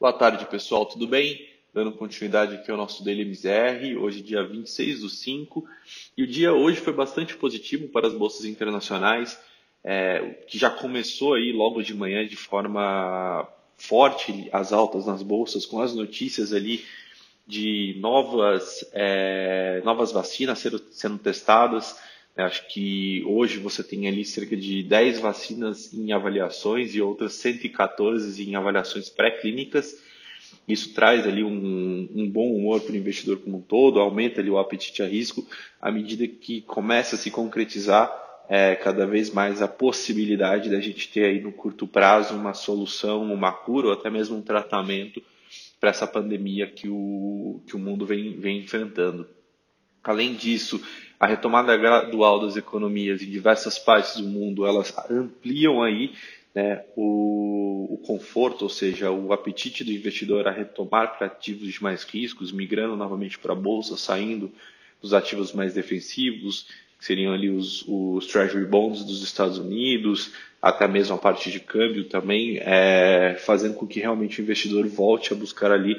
Boa tarde, pessoal, tudo bem? Dando continuidade aqui ao nosso Daily MZR, hoje dia 26 do 5, e o dia hoje foi bastante positivo para as bolsas internacionais, é, que já começou aí logo de manhã de forma forte as altas nas bolsas, com as notícias ali de novas, é, novas vacinas sendo, sendo testadas, Acho que hoje você tem ali cerca de 10 vacinas em avaliações e outras 114 em avaliações pré-clínicas. Isso traz ali um, um bom humor para o investidor como um todo, aumenta ali o apetite a risco à medida que começa a se concretizar é, cada vez mais a possibilidade da gente ter aí no curto prazo uma solução, uma cura ou até mesmo um tratamento para essa pandemia que o, que o mundo vem, vem enfrentando. Além disso, a retomada gradual das economias em diversas partes do mundo, elas ampliam aí né, o, o, conforto, ou seja, o apetite do investidor a retomar para ativos de mais riscos, migrando novamente para a bolsa, saindo dos ativos mais defensivos, que seriam ali os, os Treasury Bonds dos Estados Unidos, até mesmo a parte de câmbio também, é, fazendo com que realmente o investidor volte a buscar ali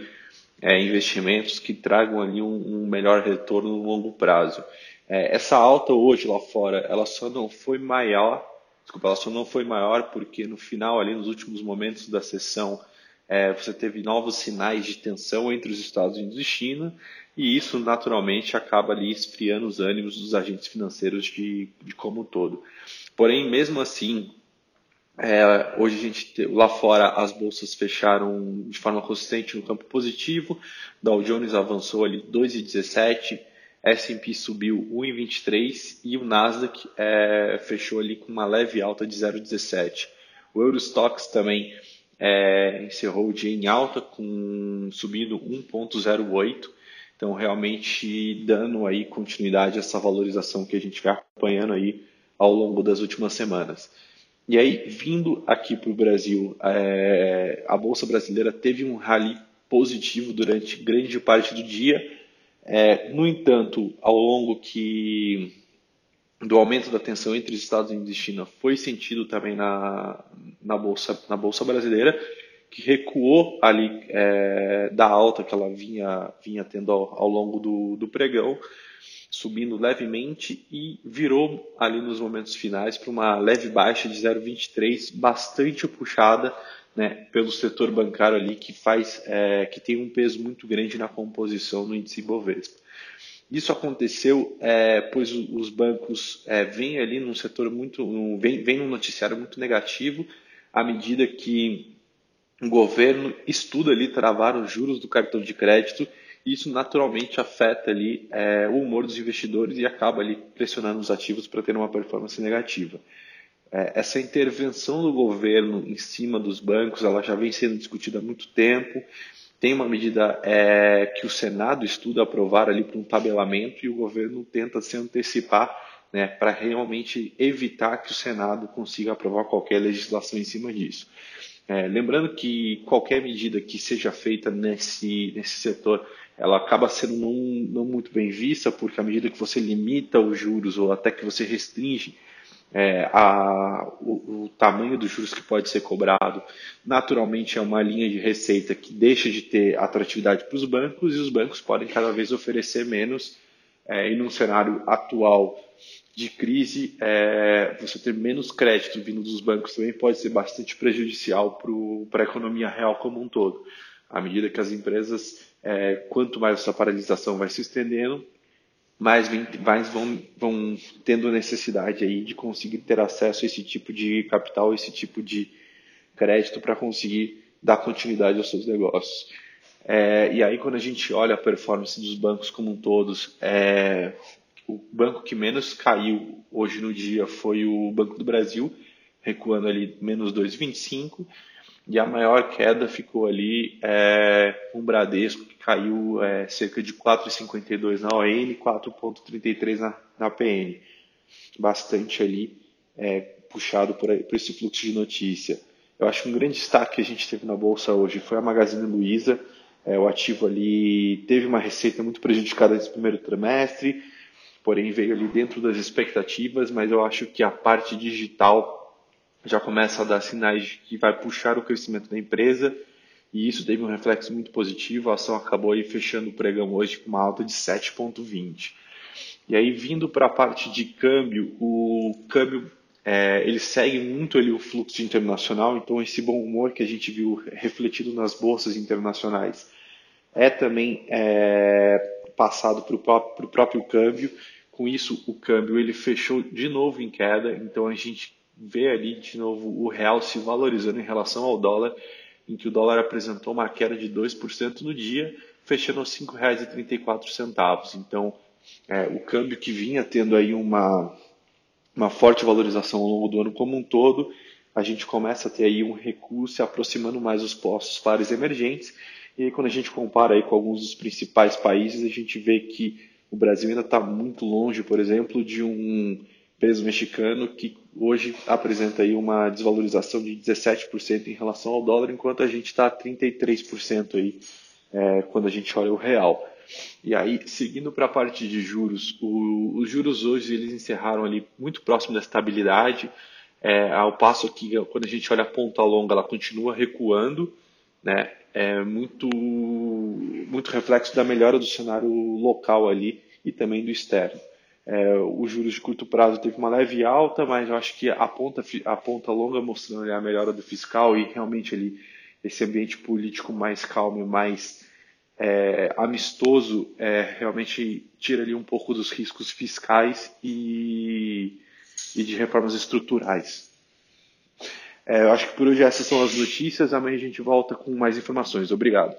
é, investimentos que tragam ali um, um, melhor retorno no longo prazo. É, essa alta hoje lá fora, ela só não foi maior, desculpa, ela só não foi maior porque no final ali nos últimos momentos da sessão é, você teve novos sinais de tensão entre os Estados Unidos e China e isso naturalmente acaba ali esfriando os ânimos dos agentes financeiros de, de como um todo. Porém, mesmo assim, é, hoje a gente lá fora as bolsas fecharam de forma consistente no campo positivo. Dow Jones avançou ali 2,17, S&P subiu 1,23 e o Nasdaq é, fechou ali com uma leve alta de 0,17. O Eurostox também é, encerrou o dia em alta, com subindo 1,08. Então realmente dando aí continuidade a essa valorização que a gente vai acompanhando aí ao longo das últimas semanas. E aí, vindo aqui para o Brasil, é, a Bolsa Brasileira teve um rally positivo durante grande parte do dia. É, no entanto, ao longo que do aumento da tensão entre os Estados Unidos e China foi sentido também na, na, bolsa, na bolsa brasileira, que recuou ali é, da alta que ela vinha, vinha tendo ao, ao longo do, do pregão subindo levemente e virou ali nos momentos finais para uma leve baixa de 0,23, bastante puxada né, pelo setor bancário ali que faz é, que tem um peso muito grande na composição do índice Bovespa. Isso aconteceu é, pois os bancos é, vêm ali num setor muito um, vem, vem num noticiário muito negativo à medida que o governo estuda ali travar os juros do cartão de crédito isso naturalmente afeta ali é, o humor dos investidores e acaba ali pressionando os ativos para ter uma performance negativa. É, essa intervenção do governo em cima dos bancos, ela já vem sendo discutida há muito tempo. Tem uma medida é, que o Senado estuda aprovar ali para um tabelamento e o governo tenta se antecipar né, para realmente evitar que o Senado consiga aprovar qualquer legislação em cima disso. É, lembrando que qualquer medida que seja feita nesse, nesse setor ela acaba sendo não, não muito bem vista, porque à medida que você limita os juros ou até que você restringe é, a, o, o, tamanho dos juros que pode ser cobrado, naturalmente é uma linha de receita que deixa de ter atratividade para os bancos e os bancos podem cada vez oferecer menos. É, e num cenário atual de crise, é, você ter menos crédito vindo dos bancos também pode ser bastante prejudicial para a economia real como um todo. À medida que as empresas é, quanto mais essa paralisação vai se estendendo, mais, mais vão, vão tendo necessidade aí de conseguir ter acesso a esse tipo de capital, esse tipo de crédito para conseguir dar continuidade aos seus negócios. É, e aí, quando a gente olha a performance dos bancos como um todos, é, o banco que menos caiu hoje no dia foi o Banco do Brasil, recuando ali menos 2,25, e a maior queda ficou ali é, com o Bradesco, que caiu é, cerca de 4,52 na ON e 4,33 na, na PN. Bastante ali é, puxado por, por esse fluxo de notícia. Eu acho que um grande destaque que a gente teve na Bolsa hoje foi a Magazine Luiza. É, o ativo ali teve uma receita muito prejudicada nesse primeiro trimestre, porém veio ali dentro das expectativas, mas eu acho que a parte digital já começa a dar sinais de que vai puxar o crescimento da empresa e isso teve um reflexo muito positivo. A ação acabou aí fechando o pregão hoje com uma alta de 7,20. E aí, vindo para a parte de câmbio, o câmbio é, ele segue muito ali o fluxo internacional, então esse bom humor que a gente viu refletido nas bolsas internacionais é também é, passado para o próprio, próprio câmbio. Com isso, o câmbio ele fechou de novo em queda, então a gente vê ali de novo o real se valorizando em relação ao dólar, em que o dólar apresentou uma queda de 2% no dia, fechando aos R$ 5,34. Então, é, o câmbio que vinha tendo aí uma, uma forte valorização ao longo do ano como um todo, a gente começa a ter aí um recuo se aproximando mais dos postos pares emergentes. E aí, quando a gente compara aí com alguns dos principais países, a gente vê que o Brasil ainda está muito longe, por exemplo, de um peso mexicano que hoje apresenta aí uma desvalorização de 17% em relação ao dólar, enquanto a gente está a 33% aí é, quando a gente olha o real. E aí, seguindo para a parte de juros, o, os juros hoje eles encerraram ali muito próximo da estabilidade, é, ao passo que quando a gente olha a ponta longa, ela continua recuando, né? É muito, muito reflexo da melhora do cenário local ali e também do externo. É, os juros de curto prazo teve uma leve alta, mas eu acho que a ponta, a ponta longa mostrando a melhora do fiscal e realmente ali esse ambiente político mais calmo e mais é, amistoso é, realmente tira ali um pouco dos riscos fiscais e, e de reformas estruturais. É, eu acho que por hoje essas são as notícias. Amanhã a gente volta com mais informações. Obrigado.